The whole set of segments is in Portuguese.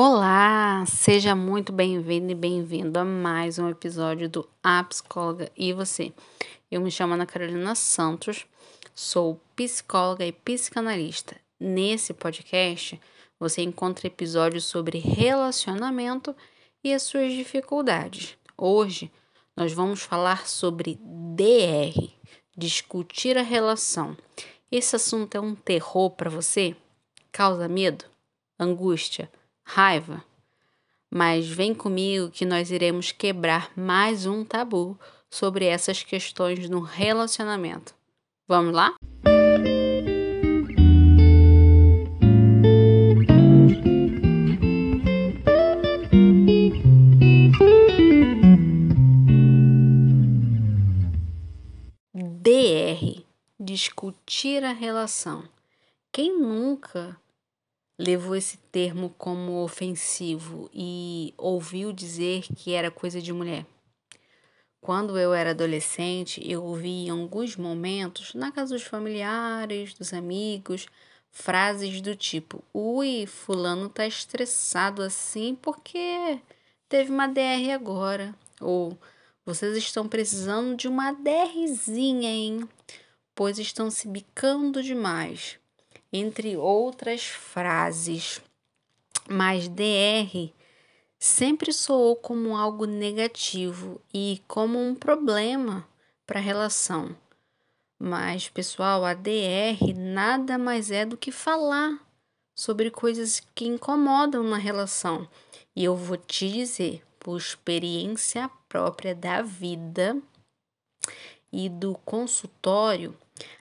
Olá, seja muito bem-vindo e bem-vindo a mais um episódio do A Psicóloga e Você. Eu me chamo Ana Carolina Santos, sou psicóloga e psicanalista. Nesse podcast, você encontra episódios sobre relacionamento e as suas dificuldades. Hoje, nós vamos falar sobre DR, discutir a relação. Esse assunto é um terror para você? Causa medo? Angústia? Raiva. Mas vem comigo que nós iremos quebrar mais um tabu sobre essas questões no relacionamento. Vamos lá? Discutir a relação. Quem nunca levou esse termo como ofensivo e ouviu dizer que era coisa de mulher. Quando eu era adolescente, eu ouvi em alguns momentos, na casa dos familiares, dos amigos, frases do tipo: Ui, Fulano tá estressado assim porque teve uma DR agora. Ou vocês estão precisando de uma DRzinha, hein? Pois estão se bicando demais entre outras frases. Mas DR sempre soou como algo negativo e como um problema para a relação. Mas, pessoal, a DR nada mais é do que falar sobre coisas que incomodam na relação. E eu vou te dizer, por experiência própria da vida e do consultório,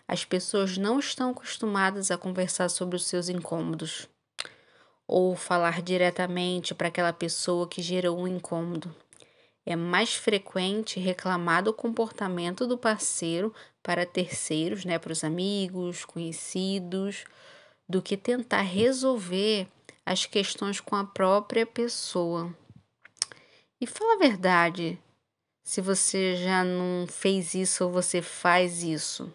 as pessoas não estão acostumadas a conversar sobre os seus incômodos ou falar diretamente para aquela pessoa que gerou um incômodo. É mais frequente reclamar do comportamento do parceiro para terceiros, né, para os amigos, conhecidos, do que tentar resolver as questões com a própria pessoa. E fala a verdade, se você já não fez isso ou você faz isso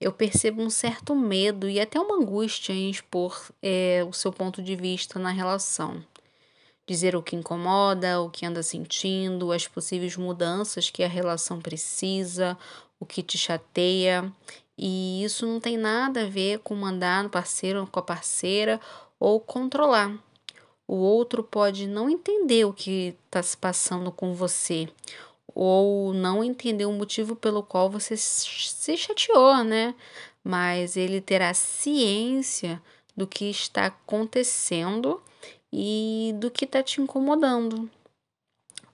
eu percebo um certo medo e até uma angústia em expor é, o seu ponto de vista na relação. Dizer o que incomoda, o que anda sentindo, as possíveis mudanças que a relação precisa, o que te chateia. E isso não tem nada a ver com mandar no parceiro ou com a parceira ou controlar. O outro pode não entender o que está se passando com você ou não entender o motivo pelo qual você se chateou, né? Mas ele terá ciência do que está acontecendo e do que está te incomodando.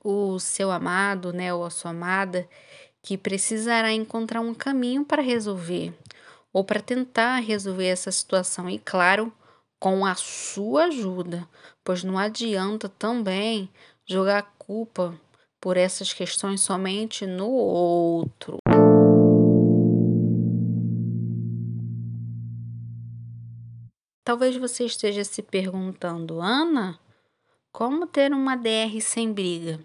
O seu amado, né, ou a sua amada, que precisará encontrar um caminho para resolver ou para tentar resolver essa situação e claro, com a sua ajuda, pois não adianta também jogar a culpa por essas questões somente no outro. Talvez você esteja se perguntando, Ana, como ter uma DR sem briga?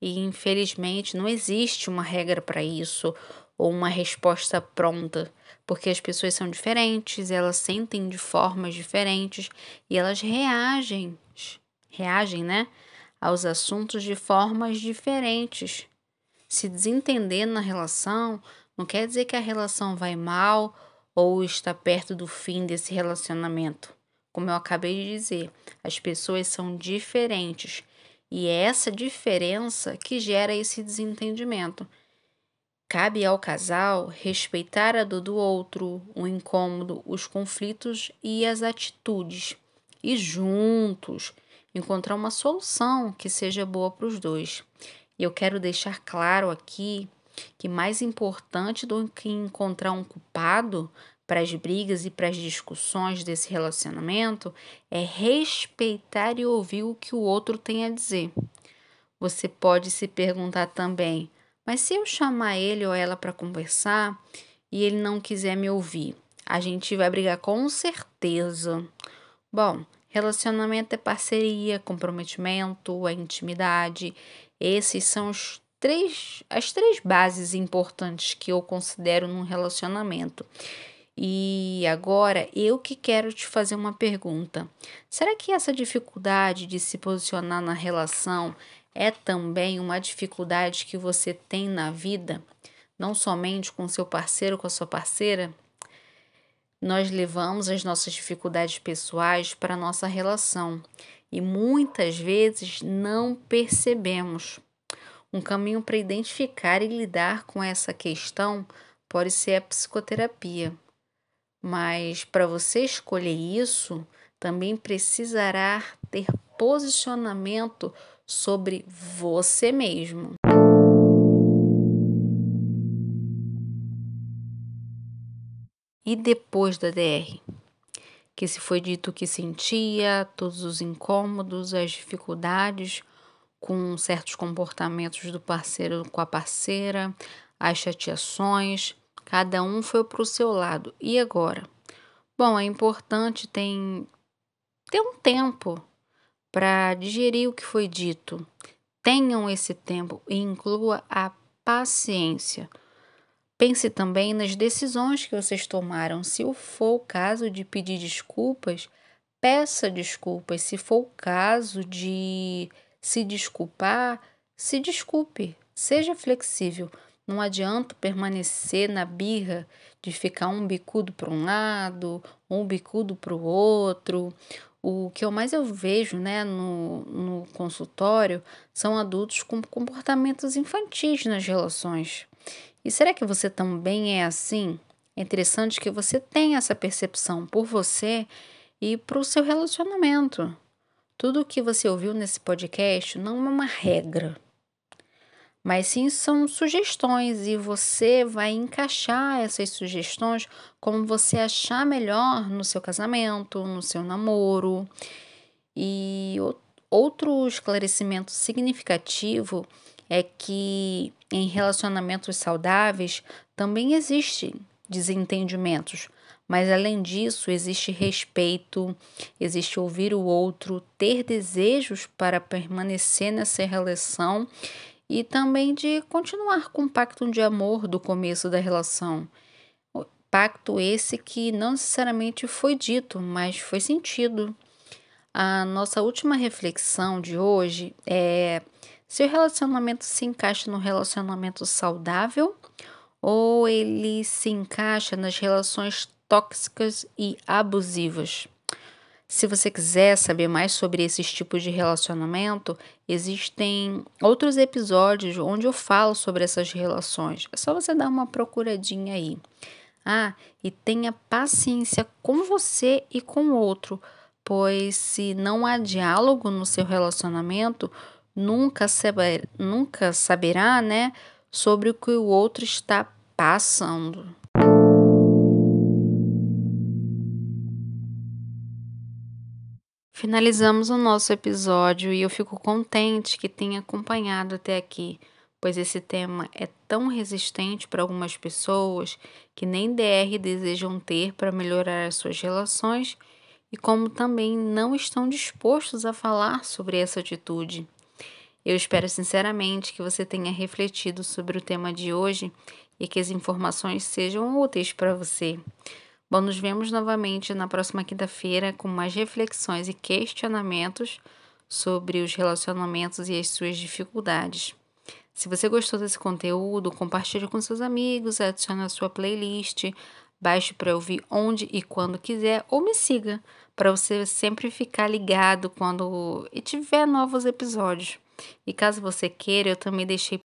E infelizmente não existe uma regra para isso ou uma resposta pronta, porque as pessoas são diferentes, elas sentem de formas diferentes e elas reagem, reagem, né, aos assuntos de formas diferentes. Se desentender na relação não quer dizer que a relação vai mal ou está perto do fim desse relacionamento. Como eu acabei de dizer, as pessoas são diferentes e é essa diferença que gera esse desentendimento. Cabe ao casal respeitar a dor do outro, o incômodo, os conflitos e as atitudes, e juntos encontrar uma solução que seja boa para os dois. E eu quero deixar claro aqui que mais importante do que encontrar um culpado para as brigas e para as discussões desse relacionamento é respeitar e ouvir o que o outro tem a dizer. Você pode se perguntar também, mas se eu chamar ele ou ela para conversar e ele não quiser me ouvir, a gente vai brigar com certeza. Bom, Relacionamento é parceria, comprometimento, a intimidade. Esses são os três, as três bases importantes que eu considero num relacionamento. E agora eu que quero te fazer uma pergunta. Será que essa dificuldade de se posicionar na relação é também uma dificuldade que você tem na vida, não somente com seu parceiro, com a sua parceira? Nós levamos as nossas dificuldades pessoais para a nossa relação e muitas vezes não percebemos. Um caminho para identificar e lidar com essa questão pode ser a psicoterapia. Mas para você escolher isso, também precisará ter posicionamento sobre você mesmo. Depois da DR? Que se foi dito que sentia, todos os incômodos, as dificuldades com certos comportamentos do parceiro com a parceira, as chateações, Cada um foi para o seu lado. E agora? Bom, é importante tem, ter um tempo para digerir o que foi dito. Tenham esse tempo e inclua a paciência. Pense também nas decisões que vocês tomaram. Se for o caso de pedir desculpas, peça desculpas. Se for o caso de se desculpar, se desculpe. Seja flexível. Não adianta permanecer na birra de ficar um bicudo para um lado, um bicudo para o outro. O que eu mais eu vejo né, no, no consultório são adultos com comportamentos infantis nas relações. E será que você também é assim? É interessante que você tenha essa percepção por você e para o seu relacionamento. Tudo o que você ouviu nesse podcast não é uma regra mas sim são sugestões e você vai encaixar essas sugestões como você achar melhor no seu casamento, no seu namoro. E outro esclarecimento significativo é que em relacionamentos saudáveis também existem desentendimentos, mas além disso, existe respeito, existe ouvir o outro, ter desejos para permanecer nessa relação e também de continuar com o pacto de amor do começo da relação. Pacto esse que não necessariamente foi dito, mas foi sentido. A nossa última reflexão de hoje é se o relacionamento se encaixa no relacionamento saudável ou ele se encaixa nas relações tóxicas e abusivas. Se você quiser saber mais sobre esses tipos de relacionamento, existem outros episódios onde eu falo sobre essas relações. É só você dar uma procuradinha aí. Ah, e tenha paciência com você e com o outro, pois se não há diálogo no seu relacionamento, nunca, saber, nunca saberá, né, sobre o que o outro está passando. Finalizamos o nosso episódio e eu fico contente que tenha acompanhado até aqui, pois esse tema é tão resistente para algumas pessoas que nem DR desejam ter para melhorar as suas relações e como também não estão dispostos a falar sobre essa atitude. Eu espero sinceramente que você tenha refletido sobre o tema de hoje e que as informações sejam úteis para você. Bom, nos vemos novamente na próxima quinta-feira com mais reflexões e questionamentos sobre os relacionamentos e as suas dificuldades. Se você gostou desse conteúdo, compartilhe com seus amigos, adicione a sua playlist, baixe para ouvir onde e quando quiser ou me siga para você sempre ficar ligado quando tiver novos episódios. E caso você queira, eu também deixei